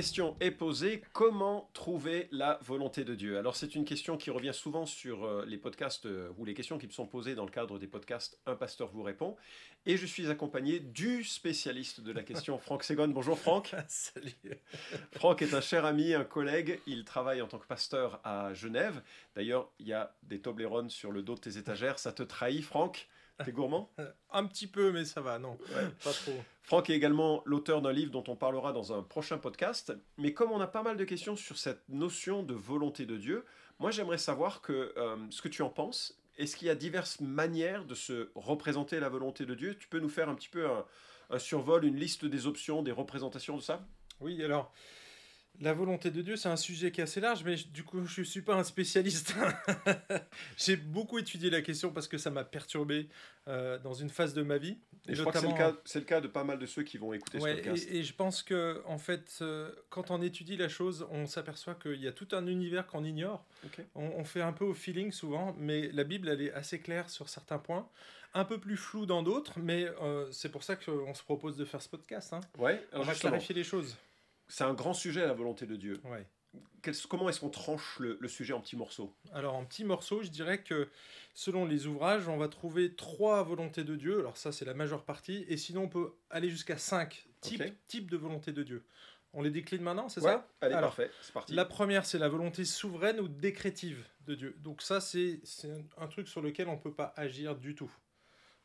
question est posée, comment trouver la volonté de Dieu? Alors c'est une question qui revient souvent sur euh, les podcasts euh, ou les questions qui me sont posées dans le cadre des podcasts Un pasteur vous répond. Et je suis accompagné du spécialiste de la question, Franck Segon. Bonjour Franck. Salut. Franck est un cher ami, un collègue. Il travaille en tant que pasteur à Genève. D'ailleurs, il y a des Toblerones sur le dos de tes étagères. Ça te trahit, Franck? T'es gourmand? Un petit peu, mais ça va, non, pas trop. Franck est également l'auteur d'un livre dont on parlera dans un prochain podcast. Mais comme on a pas mal de questions sur cette notion de volonté de Dieu, moi j'aimerais savoir que, euh, ce que tu en penses. Est-ce qu'il y a diverses manières de se représenter la volonté de Dieu? Tu peux nous faire un petit peu un survol, une liste des options, des représentations de ça? Oui, alors la volonté de Dieu, c'est un sujet qui est assez large, mais du coup, je ne suis pas un spécialiste. J'ai beaucoup étudié la question parce que ça m'a perturbé euh, dans une phase de ma vie. Et je crois que c'est le, cas, le cas de pas mal de ceux qui vont écouter ce podcast. Et, je pense que, en fait, euh, quand on étudie la chose, on s'aperçoit qu'il y a tout un univers qu'on ignore. On, fait un peu au feeling souvent, mais la Bible, elle est assez claire sur certains points un peu plus flou dans d'autres, mais euh, c'est pour ça qu'on se propose de faire ce podcast. Hein. Ouais, on va clarifier les choses c'est un grand sujet, la volonté de Dieu. comment est-ce qu'on tranche le, sujet en petits morceaux? Alors en petits morceaux, je dirais que selon les ouvrages, on va trouver trois volontés de Dieu. Alors ça, c'est la majeure partie. Et sinon, on peut aller jusqu'à cinq types, de volonté de Dieu. On les décline maintenant, c'est ça? Allez, parfait, c'est parti. La première, c'est la volonté souveraine ou décrétive de Dieu. Donc ça, c'est un truc sur lequel on ne peut pas agir du tout.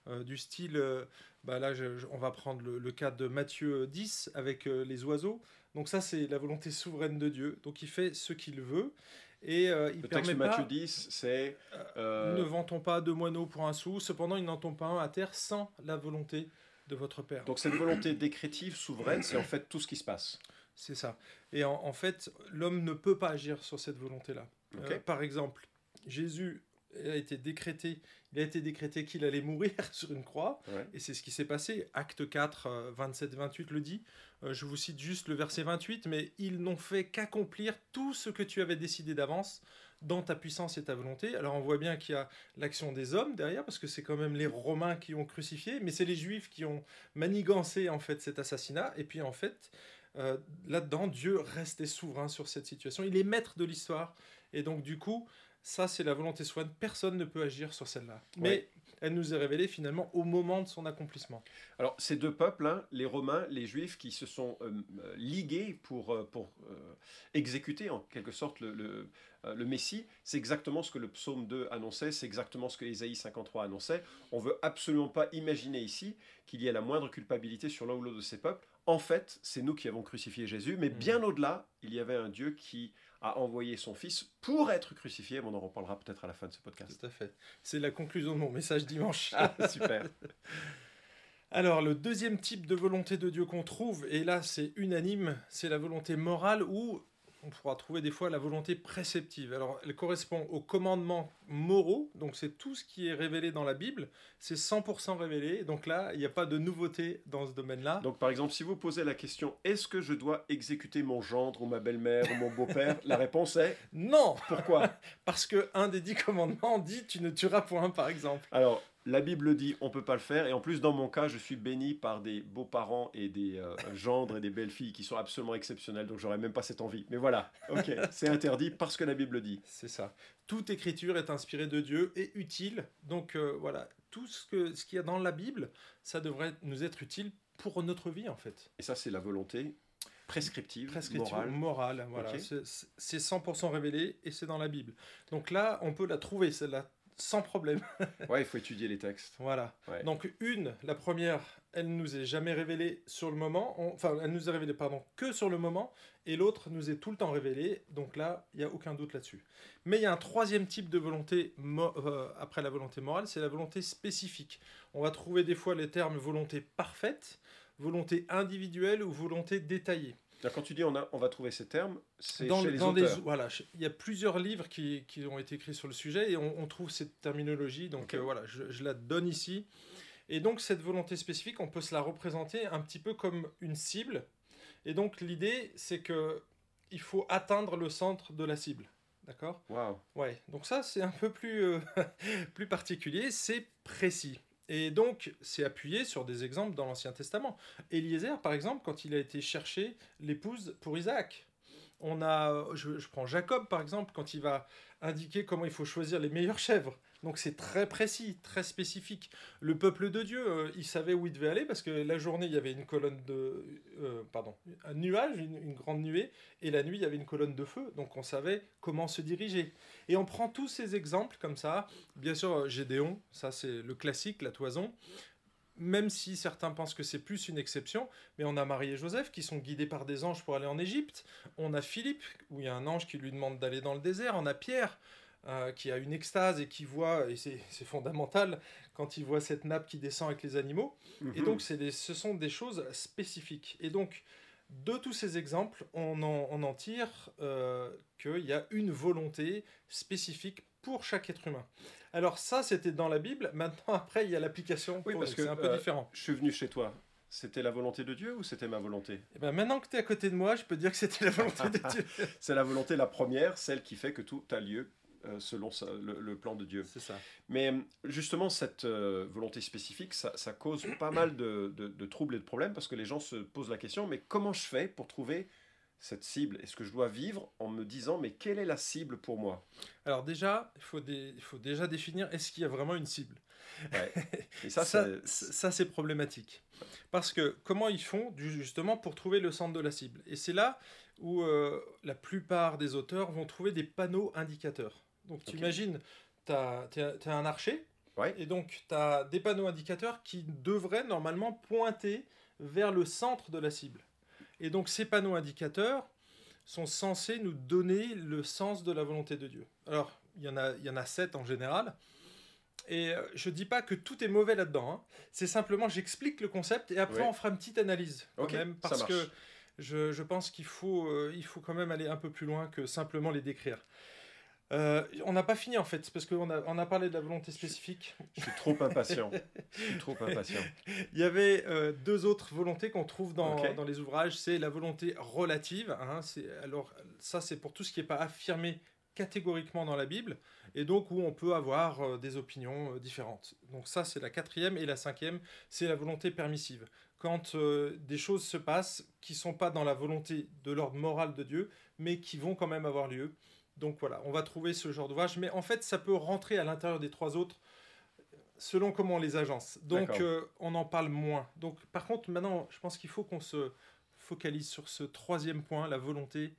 Euh, du style, euh, bah là, on va prendre le, cas de Matthieu 10 avec euh, les oiseaux. Donc ça, c'est la volonté souveraine de Dieu. Donc il fait ce qu'il veut. Et il le texte de Matthieu 10, c'est... Ne vantons pas deux moineaux pour un sou, cependant il n'en tombe pas un à terre sans la volonté de votre Père. Donc cette volonté décrétive, souveraine, c'est en fait tout ce qui se passe. C'est ça. Et en, fait, l'homme ne peut pas agir sur cette volonté-là. Par exemple, Jésus a été décrété, il a été décrété qu'il allait mourir sur une croix, et c'est ce qui s'est passé. Acte 4, 27-28 le dit. Euh, je vous cite juste le verset 28, mais ils n'ont fait qu'accomplir tout ce que tu avais décidé d'avance dans ta puissance et ta volonté. Alors on voit bien qu'il y a l'action des hommes derrière, parce que c'est quand même les Romains qui ont crucifié, mais c'est les Juifs qui ont manigancé en fait cet assassinat. Et puis en fait, euh, là-dedans, Dieu restait souverain sur cette situation. Il est maître de l'histoire. Et donc du coup, ça c'est la volonté soigne. Personne ne peut agir sur celle-là. Mais elle nous est révélée finalement au moment de son accomplissement. Alors ces deux peuples, hein, les Romains, les Juifs, qui se sont euh, euh, ligués pour, euh, pour exécuter en quelque sorte le, le, le Messie, c'est exactement ce que le psaume 2 annonçait, c'est exactement ce que Ésaïe 53 annonçait. On veut absolument pas imaginer ici qu'il y ait la moindre culpabilité sur l'un ou l'autre de ces peuples. En fait, c'est nous qui avons crucifié Jésus, mais mm. bien au-delà, il y avait un Dieu qui a envoyé son Fils pour être crucifié. On en reparlera peut-être à la fin de ce podcast. Tout à fait. C'est la conclusion de mon message dimanche. Ah, super. Alors, le deuxième type de volonté de Dieu qu'on trouve, et là c'est unanime, c'est la volonté morale ou on pourra trouver des fois la volonté préceptive. Alors, elle correspond aux commandements moraux, donc c'est tout ce qui est révélé dans la Bible, c'est 100% révélé, donc là, il n'y a pas de nouveauté dans ce domaine-là. Donc, par exemple, si vous posez la question, est-ce que je dois exécuter mon gendre ou ma belle-mère ou mon beau-père? La réponse est non. Pourquoi? Parce que un des dix commandements dit tu ne tueras point, par exemple. Alors, la Bible dit on peut pas le faire. Et en plus dans mon cas je suis béni par des beaux-parents et des euh, gendres et des belles-filles qui sont absolument exceptionnels donc j'aurais même pas cette envie. Mais voilà. Ok. C'est interdit parce que la Bible dit. C'est ça. Toute écriture est inspirée de Dieu et utile. Donc euh, voilà. Tout ce que ce qu'il y a dans la Bible ça devrait nous être utile pour notre vie en fait. Et ça c'est la volonté prescriptive, prescriptive morale, voilà. C'est 100% révélé et c'est dans la Bible. Donc là on peut la trouver celle-là sans problème. ouais, il faut étudier les textes. Voilà. Donc une, la première, elle nous est jamais révélée sur le moment, enfin elle nous est révélée pardon que sur le moment, et l'autre nous est tout le temps révélée. Donc là, il y a aucun doute là-dessus. Mais il y a un troisième type de volonté euh, après la volonté morale, c'est la volonté spécifique. On va trouver des fois les termes volonté parfaite, volonté individuelle ou volonté détaillée. Quand tu dis on, a, on va trouver ces termes, c'est chez les auteurs. voilà, il y a plusieurs livres qui, qui, ont été écrits sur le sujet et on, trouve cette terminologie. Donc euh, voilà, je, je, la donne ici. Et donc cette volonté spécifique, on peut se la représenter un petit peu comme une cible. Et donc l'idée, c'est que il faut atteindre le centre de la cible. D'accord? Wow. Ouais, donc ça c'est un peu plus, euh, plus particulier, c'est précis. Et donc, c'est appuyé sur des exemples dans l'Ancien Testament. Eliezer, par exemple, quand il a été chercher l'épouse pour Isaac. On a, je, prends Jacob, par exemple, quand il va indiquer comment il faut choisir les meilleures chèvres. Donc c'est très précis, très spécifique. Le peuple de Dieu, euh, il savait où il devait aller parce que la journée, il y avait une colonne de... Euh, pardon, un nuage, une, grande nuée, et la nuit, il y avait une colonne de feu. Donc on savait comment se diriger. Et on prend tous ces exemples comme ça. Bien sûr, euh, Gédéon, ça c'est le classique, la toison. Même si certains pensent que c'est plus une exception, mais on a Marie et Joseph qui sont guidés par des anges pour aller en Égypte. On a Philippe, où il y a un ange qui lui demande d'aller dans le désert. On a Pierre, euh, qui a une extase et qui voit, et c'est fondamental, quand il voit cette nappe qui descend avec les animaux. Et mhm. donc, des, ce sont des choses spécifiques. Et donc, de tous ces exemples, on en, on en tire euh, qu'il y a une volonté spécifique pour chaque être humain. Alors ça, c'était dans la Bible. Maintenant, après, il y a l'application. Oui, parce que c'est un peu euh, différent. Je suis venu chez toi. C'était la volonté de Dieu ou c'était ma volonté? Et eh ben Maintenant que tu es à côté de moi, je peux dire que c'était la volonté de Dieu. c'est la volonté la première, celle qui fait que tout a lieu euh, selon le, plan de Dieu. C'est ça. Mais euh, justement, cette euh, volonté spécifique, ça, cause pas mal de, troubles et de problèmes parce que les gens se posent la question, mais comment je fais pour trouver cette cible Est-ce que je dois vivre en me disant, mais quelle est la cible pour moi? Alors déjà, il faut, déjà définir, est-ce qu'il y a vraiment une cible? Et ça, ça, ça c'est problématique. Parce que comment ils font justement pour trouver le centre de la cible? Et c'est là où la plupart des auteurs vont trouver des panneaux indicateurs. Donc tu imagines, tu as, un archer, et donc tu as des panneaux indicateurs qui devraient normalement pointer vers le centre de la cible. Et donc ces panneaux indicateurs sont censés nous donner le sens de la volonté de Dieu. Alors, il y en a, il y en a sept en général. Et euh, je dis pas que tout est mauvais là-dedans. Hein. C'est simplement, j'explique le concept et après on fera une petite analyse quand même parce que je, je pense qu'il faut, euh, il faut quand même aller un peu plus loin que simplement les décrire. Euh, on n'a pas fini en fait, parce qu'on a, on a parlé de la volonté spécifique. Je, suis trop impatient. je suis trop impatient. Il y avait euh, deux autres volontés qu'on trouve dans, dans, les ouvrages. C'est la volonté relative. Hein, alors ça, c'est pour tout ce qui n'est pas affirmé catégoriquement dans la Bible, et donc où on peut avoir euh, des opinions différentes. Donc ça, c'est la quatrième, et la cinquième, c'est la volonté permissive. Quand des choses se passent qui sont pas dans la volonté de l'ordre moral de Dieu, mais qui vont quand même avoir lieu. Donc voilà, on va trouver ce genre d'ouvrage, mais en fait, ça peut rentrer à l'intérieur des trois autres selon comment on les agence. Donc euh, on en parle moins. Donc par contre, maintenant, je pense qu'il faut qu'on se focalise sur ce troisième point, la volonté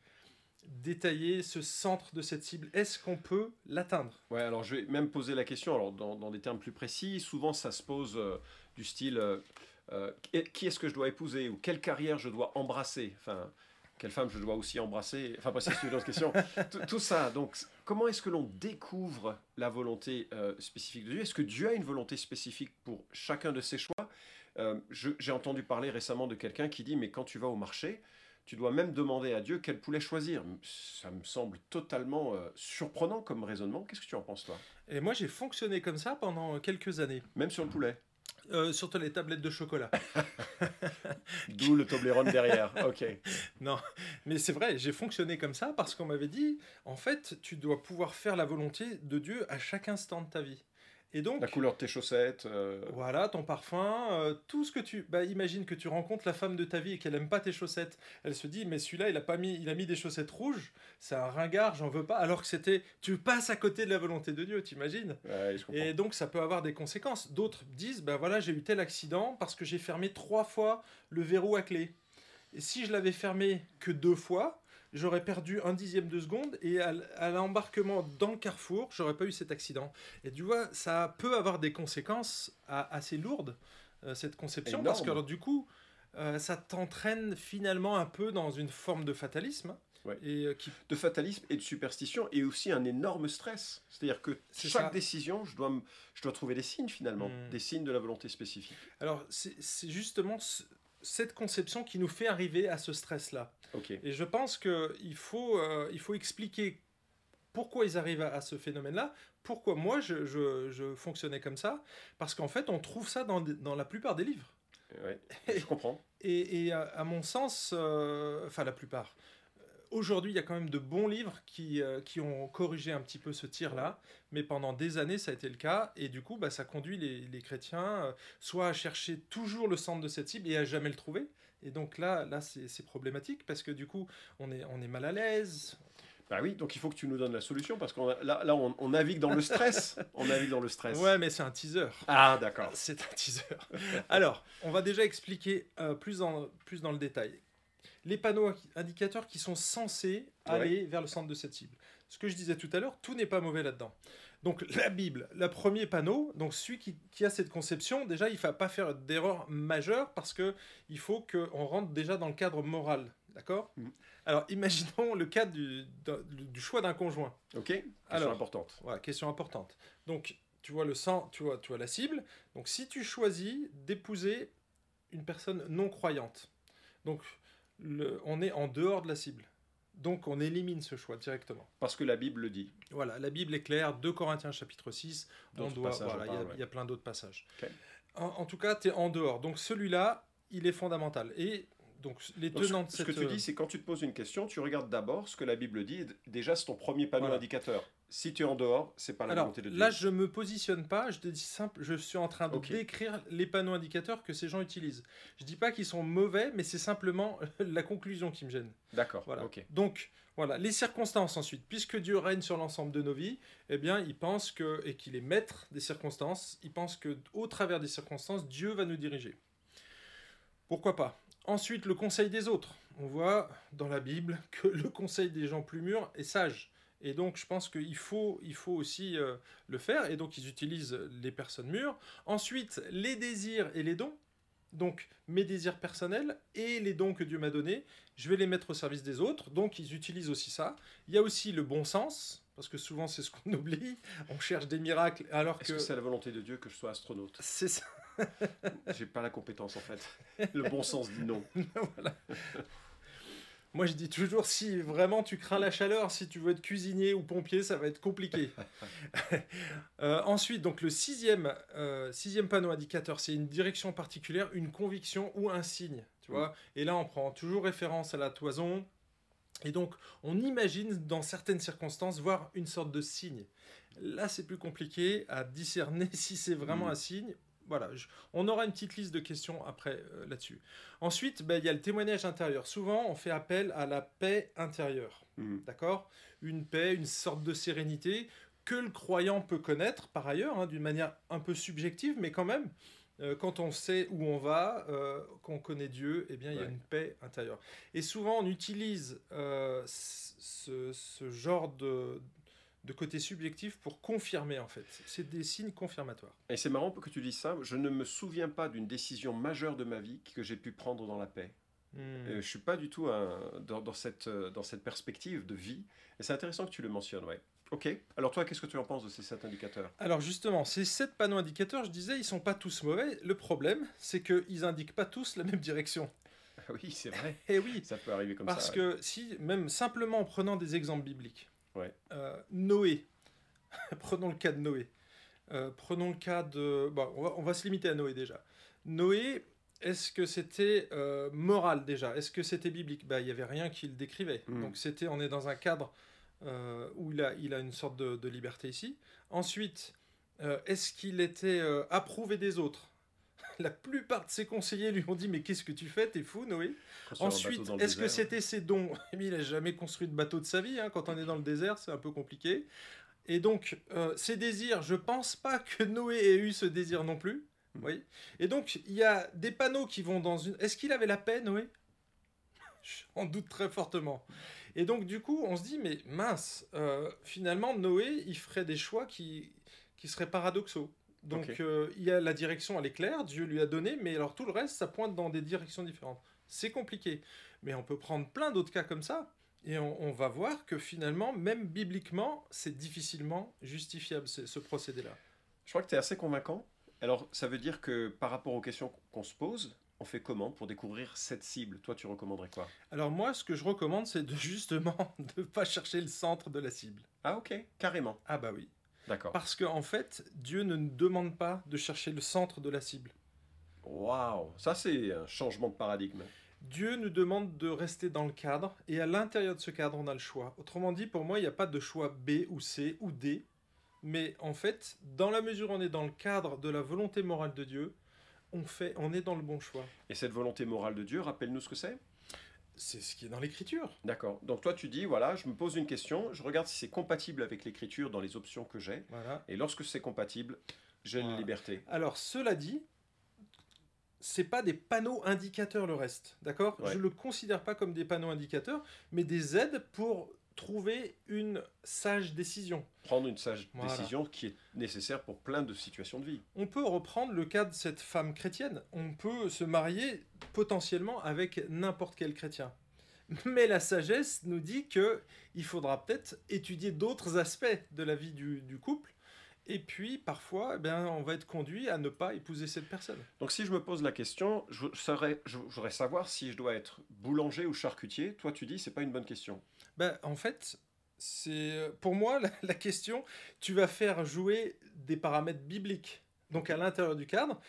détailler ce centre de cette cible. Est-ce qu'on peut l'atteindre? Ouais, alors je vais même poser la question alors dans, des termes plus précis. Souvent, ça se pose euh, du style euh, qui est-ce que je dois épouser ou quelle carrière je dois embrasser? Enfin, quelle femme je dois aussi embrasser Enfin, pas c'est une autre question. tout, ça, donc, comment est-ce que l'on découvre la volonté euh, spécifique de Dieu? Est-ce que Dieu a une volonté spécifique pour chacun de ses choix? Euh, J'ai entendu parler récemment de quelqu'un qui dit, mais quand tu vas au marché, tu dois même demander à Dieu quel poulet choisir. Ça me semble totalement euh, surprenant comme raisonnement. Qu'est-ce que tu en penses, toi? Et moi, j'ai fonctionné comme ça pendant quelques années. Même sur le poulet? Euh, surtout les tablettes de chocolat. D'où le Toblerone derrière. Ok. Non, mais c'est vrai, j'ai fonctionné comme ça parce qu'on m'avait dit, en fait, tu dois pouvoir faire la volonté de Dieu à chaque instant de ta vie. Et donc, la couleur de tes chaussettes. Euh, voilà, ton parfum, euh, tout ce que tu. Bah, imagine que tu rencontres la femme de ta vie et qu'elle aime pas tes chaussettes. Elle se dit, mais celui-là, il a pas mis, il a mis des chaussettes rouges. C'est un ringard, j'en veux pas. Alors que c'était, tu passes à côté de la volonté de Dieu, t'imagines? Ouais, Et donc, ça peut avoir des conséquences. D'autres disent, ben voilà, j'ai eu tel accident parce que j'ai fermé trois fois le verrou à clé. Et si je l'avais fermé que deux fois, j'aurais perdu un dixième de seconde et à, l'embarquement dans le carrefour, j'aurais pas eu cet accident. Et tu vois, ça peut avoir des conséquences assez lourdes, euh, cette conception, parce que alors, du coup, euh, ça t'entraîne finalement un peu dans une forme de fatalisme. Et, euh, qui... De fatalisme et de superstition, et aussi un énorme stress. C'est-à-dire que chaque décision, je dois, je dois trouver des signes finalement, hmm. des signes de la volonté spécifique. Alors, c'est justement cette conception qui nous fait arriver à ce stress-là. Et je pense qu'il faut, euh, il faut expliquer pourquoi ils arrivent à, ce phénomène-là, pourquoi moi je, je, fonctionnais comme ça, parce qu'en fait on trouve ça dans, dans la plupart des livres. Ouais, je comprends. Et, et à, mon sens, euh, enfin la plupart, aujourd'hui, il y a quand même de bons livres qui, euh, qui ont corrigé un petit peu ce tir-là, mais pendant des années, ça a été le cas, et du coup, bah, ça conduit les, les chrétiens euh, soit à chercher toujours le centre de cette cible et à jamais le trouver. Et donc là, là c'est problématique parce que du coup, on est, on est mal à l'aise, bah oui, donc il faut que tu nous donnes la solution parce qu'on là, là on, navigue dans le stress. on navigue dans le stress. Ouais, mais c'est un teaser. Ah, d'accord. C'est un teaser. Alors, on va déjà expliquer euh, plus, dans, plus dans le détail. Les panneaux indicateurs qui sont censés aller vers le centre de cette cible. Ce que je disais tout à l'heure, tout n'est pas mauvais là-dedans. Donc la Bible, le premier panneau, donc celui qui, a cette conception, déjà il ne faut pas faire d'erreur majeure parce que il faut qu'on rentre déjà dans le cadre moral, d'accord? Mm. Alors, imaginons le du, du choix d'un conjoint. Ok, question Alors, importante. Voilà, question importante. Donc, tu vois le sang, tu vois, tu vois la cible. Donc, si tu choisis d'épouser une personne non croyante, donc le, on est en dehors de la cible. Donc on élimine ce choix directement. Parce que la Bible le dit. Voilà, la Bible est claire, 2 Corinthiens chapitre 6, on doit, voilà, il y, a plein d'autres passages. En, en, tout cas, tu es en dehors. Donc celui-là, il est fondamental. Et donc les tenants de cette... Ce que tu dis, c'est quand tu te poses une question, tu regardes d'abord ce que la Bible dit. Déjà, c'est ton premier panneau indicateur. Si tu es en dehors, c'est pas la volonté de Dieu. Là, je me positionne pas. Je te dis simple. Je suis en train de décrire les panneaux indicateurs que ces gens utilisent. Je dis pas qu'ils sont mauvais, mais c'est simplement la conclusion qui me gêne. D'accord. Voilà. Donc voilà, les circonstances ensuite. Puisque Dieu règne sur l'ensemble de nos vies, eh bien, il pense que et qu'il est maître des circonstances. Il pense que au travers des circonstances, Dieu va nous diriger. Pourquoi pas? Ensuite, le conseil des autres. On voit dans la Bible que le conseil des gens plus mûrs est sage. Et donc, je pense qu'il faut, il faut aussi euh, le faire. Et donc, ils utilisent les personnes mûres. Ensuite, les désirs et les dons. Donc, mes désirs personnels et les dons que Dieu m'a donnés, je vais les mettre au service des autres. Donc, ils utilisent aussi ça. Il y a aussi le bon sens, parce que souvent, c'est ce qu'on oublie. On cherche des miracles alors que... que c'est la volonté de Dieu que je sois astronaute? C'est ça. J'ai pas la compétence en fait. Le bon sens dit non. Moi, je dis toujours, si vraiment tu crains la chaleur, si tu veux être cuisinier ou pompier, ça va être compliqué. Euh, ensuite, donc le sixième, euh, sixième panneau indicateur, c'est une direction particulière, une conviction ou un signe. Tu vois Et là, on prend toujours référence à la toison. Et donc, on imagine dans certaines circonstances voir une sorte de signe. Là, c'est plus compliqué à discerner si c'est vraiment mm. un signe voilà, on aura une petite liste de questions après euh, là-dessus. Ensuite, ben, il y a le témoignage intérieur. Souvent, on fait appel à la paix intérieure. Hmm. D'accord? Une paix, une sorte de sérénité que le croyant peut connaître par ailleurs, hein, d'une manière un peu subjective, mais quand même. Euh, quand on sait où on va, euh, qu'on connaît Dieu, eh bien, il y a une paix intérieure. Et souvent, on utilise ce, genre de, de côté subjectif pour confirmer en fait. C'est des signes confirmatoires. Et c'est marrant que tu dises ça. Je ne me souviens pas d'une décision majeure de ma vie que j'ai pu prendre dans la paix. Je hmm. ne je suis pas du tout dans, cette, dans cette perspective de vie. Et c'est intéressant que tu le mentionnes, ouais. Ok. Alors toi, qu'est-ce que tu en penses de ces sept indicateurs? Alors justement, ces sept panneaux indicateurs, je disais, ils sont pas tous mauvais. Le problème, c'est qu'ils indiquent pas tous la même direction. Oui, c'est vrai. Et oui. Ça peut arriver comme ça. Parce que si, même simplement en prenant des exemples bibliques, euh, Noé. prenons le cas de Noé. Euh, prenons le cas de... Bon, on va, se limiter à Noé déjà. Noé, est-ce que c'était euh, moral déjà? Est-ce que c'était biblique? Bah, Il n'y avait rien qui le décrivait. Hmm. Donc c'était, on est dans un cadre où il a, il a une sorte de, de liberté ici. Ensuite, est-ce qu'il était approuvé des autres? La plupart de ses conseillers lui ont dit Mais qu'est-ce que tu fais? T'es fou, Noé Ensuite, est-ce que c'était ses dons? Il n'a jamais construit de bateau de sa vie. Hein. Quand on est dans le désert, c'est un peu compliqué. Et donc, euh, ses désirs, je pense pas que Noé ait eu ce désir non plus. Hmm. Oui. Et donc, il y a des panneaux qui vont dans une. Est-ce qu'il avait la paix, Noé? J'en doute très fortement. Et donc, du coup, on se dit Mais mince, euh, finalement, Noé, il ferait des choix qui, qui seraient paradoxaux. Donc euh, il y a la direction, elle est claire, Dieu lui a donné, mais alors tout le reste, ça pointe dans des directions différentes. C'est compliqué. Mais on peut prendre plein d'autres cas comme ça, et on, va voir que finalement, même bibliquement, c'est difficilement justifiable ce procédé-là. Je crois que tu es assez convaincant. Alors ça veut dire que par rapport aux questions qu'on se pose, on fait comment pour découvrir cette cible? Toi, tu recommanderais quoi? Alors moi, ce que je recommande, c'est de justement de pas chercher le centre de la cible. Ah ok, carrément. Ah bah oui. D'accord. Parce qu'en en fait, Dieu ne nous demande pas de chercher le centre de la cible. Waouh, ça c'est un changement de paradigme. Dieu nous demande de rester dans le cadre, et à l'intérieur de ce cadre, on a le choix. Autrement dit, pour moi, il n'y a pas de choix B ou C ou D, mais en fait, dans la mesure où on est dans le cadre de la volonté morale de Dieu, on, fait, on est dans le bon choix. Et cette volonté morale de Dieu, rappelle-nous ce que c'est? C'est ce qui est dans l'écriture. D'accord. Donc toi, tu dis, voilà, je me pose une question, je regarde si c'est compatible avec l'écriture dans les options que j'ai. Voilà. Et lorsque c'est compatible, j'ai une liberté. Alors, cela dit, c'est pas des panneaux indicateurs le reste, d'accord? Je le considère pas comme des panneaux indicateurs, mais des aides pour trouver une sage décision. Prendre une sage décision qui est nécessaire pour plein de situations de vie. On peut reprendre le cas de cette femme chrétienne. On peut se marier potentiellement avec n'importe quel chrétien. Mais la sagesse nous dit que il faudra peut-être étudier d'autres aspects de la vie du, du couple et puis, parfois, eh bien, on va être conduit à ne pas épouser cette personne. Donc, si je me pose la question, je, je voudrais savoir si je dois être boulanger ou charcutier. Toi, tu dis, c'est pas une bonne question. Ben, en fait, c'est pour moi la, question. Tu vas faire jouer des paramètres bibliques. Donc, à l'intérieur du cadre,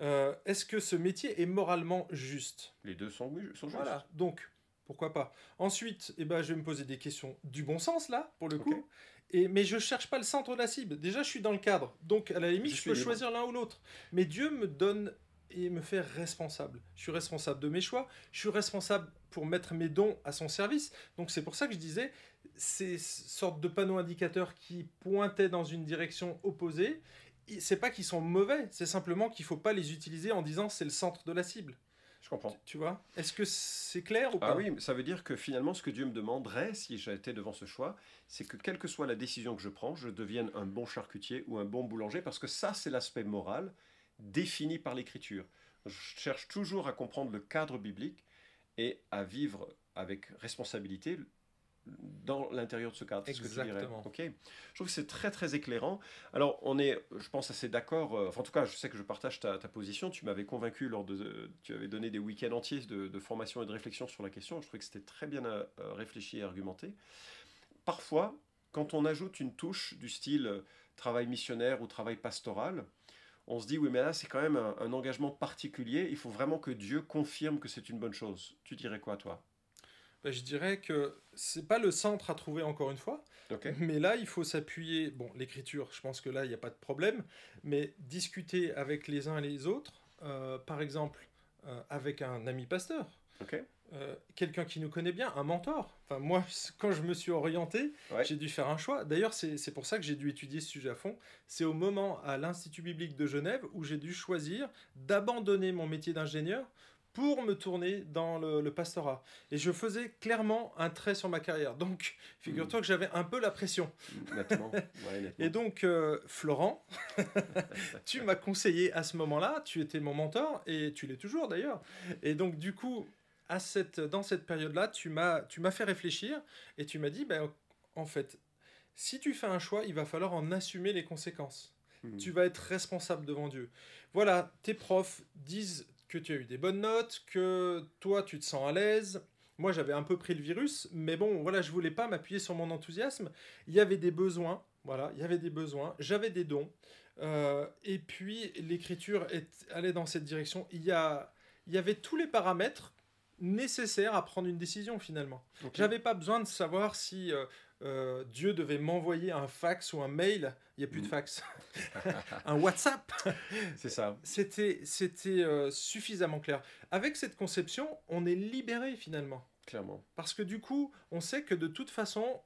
euh, est-ce que ce métier est moralement juste? Les deux sont, sont justes. Voilà. Donc, pourquoi pas? Ensuite, eh ben, je vais me poser des questions du bon sens, là, pour le coup. Et, mais je cherche pas le centre de la cible. Déjà, je suis dans le cadre. Donc, à la limite, je, peux choisir l'un ou l'autre. Mais Dieu me donne et me fait responsable. Je suis responsable de mes choix. Je suis responsable pour mettre mes dons à son service. Donc, c'est pour ça que je disais, ces sortes de panneaux indicateurs qui pointaient dans une direction opposée, c'est pas qu'ils sont mauvais, c'est simplement qu'il faut pas les utiliser en disant c'est le centre de la cible. Je comprends. Tu vois? Est-ce que c'est clair ou ah pas? Ah oui, ça veut dire que finalement, ce que Dieu me demanderait, si j'étais devant ce choix, c'est que quelle que soit la décision que je prends, je devienne un bon charcutier ou un bon boulanger, parce que ça, c'est l'aspect moral défini par l'Écriture. Je cherche toujours à comprendre le cadre biblique et à vivre avec responsabilité dans l'intérieur de ce cadre. Exactement. Ce que ok. Je trouve que c'est très très éclairant. Alors on est, je pense assez d'accord. Euh, enfin, en tout cas, je sais que je partage ta, position. Tu m'avais convaincu lors de, tu avais donné des week-ends entiers de, formation et de réflexion sur la question. Je trouvais que c'était très bien euh, réfléchi et argumenté. Parfois, quand on ajoute une touche du style euh, travail missionnaire ou travail pastoral, on se dit oui mais là c'est quand même un, un engagement particulier. Il faut vraiment que Dieu confirme que c'est une bonne chose. Tu dirais quoi toi? Bah, je dirais que c'est pas le centre à trouver encore une fois. Mais là, il faut s'appuyer. Bon, l'écriture, je pense que là, il n'y a pas de problème. Mais discuter avec les uns et les autres, euh, par exemple, euh, avec un ami pasteur. Euh, quelqu'un qui nous connaît bien, un mentor. Enfin, moi, quand je me suis orienté, j'ai dû faire un choix. D'ailleurs, c'est pour ça que j'ai dû étudier ce sujet à fond. C'est au moment à l'Institut biblique de Genève où j'ai dû choisir d'abandonner mon métier d'ingénieur pour me tourner dans le, pastorat. Et je faisais clairement un trait sur ma carrière. Donc, figure-toi que j'avais un peu la pression. Et donc, euh, Florent, tu m'as conseillé à ce moment-là, tu étais mon mentor, et tu l'es toujours d'ailleurs. Et donc, du coup, à cette, dans cette période-là, tu m'as fait réfléchir, et tu m'as dit, ben, en fait, si tu fais un choix, il va falloir en assumer les conséquences. Hmm. Tu vas être responsable devant Dieu. Voilà, tes profs disent que tu as eu des bonnes notes, que toi tu te sens à l'aise. Moi j'avais un peu pris le virus, mais bon voilà, je voulais pas m'appuyer sur mon enthousiasme. Il y avait des besoins, voilà, il y avait des besoins, j'avais des dons. Euh, et puis l'écriture allait dans cette direction. Il y, a, il y avait tous les paramètres nécessaires à prendre une décision finalement. J'avais pas besoin de savoir si euh, euh, Dieu devait m'envoyer un fax ou un mail, il n'y a plus de mm. fax, un WhatsApp. C'est ça. C'était, c'était euh, suffisamment clair. Avec cette conception, on est libéré finalement. Clairement. Parce que du coup, on sait que de toute façon,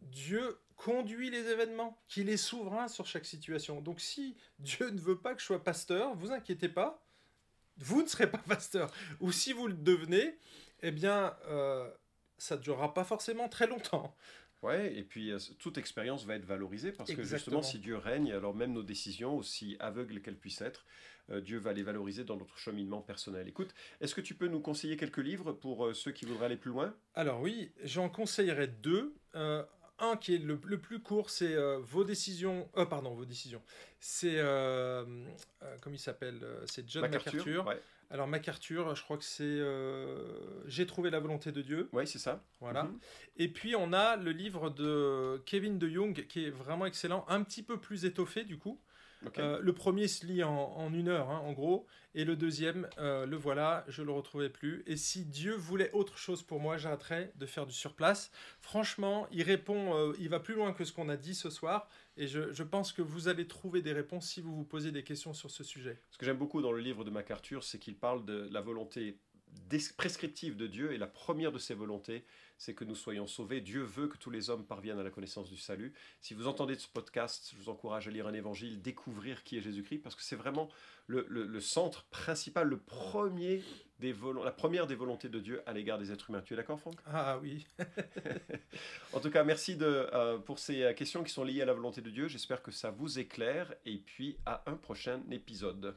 Dieu conduit les événements, qu'il est souverain sur chaque situation. Donc si Dieu ne veut pas que je sois pasteur, vous inquiétez pas, vous ne serez pas pasteur. Ou si vous le devenez, eh bien, euh, ça ne durera pas forcément très longtemps. Ouais, et puis euh, toute expérience va être valorisée parce que justement, si Dieu règne, alors même nos décisions, aussi aveugles qu'elles puissent être, euh, Dieu va les valoriser dans notre cheminement personnel. Écoute, est-ce que tu peux nous conseiller quelques livres pour euh, ceux qui voudraient aller plus loin? Alors oui, j'en conseillerais deux. Un qui est le, plus court, c'est vos décisions. pardon, vos décisions. C'est comment il s'appelle C'est John MacArthur. Alors MacArthur, je crois que c'est euh, J'ai trouvé la volonté de Dieu. Oui, c'est ça. Voilà. Mhm. Et puis on a le livre de Kevin de Young qui est vraiment excellent, un petit peu plus étoffé du coup. Le premier se lit en, une heure, hein, en gros, et le deuxième, le voilà, je le retrouvais plus. Et si Dieu voulait autre chose pour moi, j'arrêterais de faire du surplace. Franchement, il répond, il va plus loin que ce qu'on a dit ce soir. Et je, pense que vous allez trouver des réponses si vous vous posez des questions sur ce sujet. Ce que j'aime beaucoup dans le livre de MacArthur, c'est qu'il parle de la volonté prescriptive de Dieu. Et la première de ses volontés, c'est que nous soyons sauvés. Dieu veut que tous les hommes parviennent à la connaissance du salut. Si vous entendez ce podcast, je vous encourage à lire un évangile, découvrir qui est Jésus-Christ, parce que c'est vraiment le, centre principal, le premier des la première des volontés de Dieu à l'égard des êtres humains. Tu es d'accord, Franck? Ah oui. en tout cas, merci de, euh, pour ces euh, questions qui sont liées à la volonté de Dieu. J'espère que ça vous éclaire. Et puis, à un prochain épisode.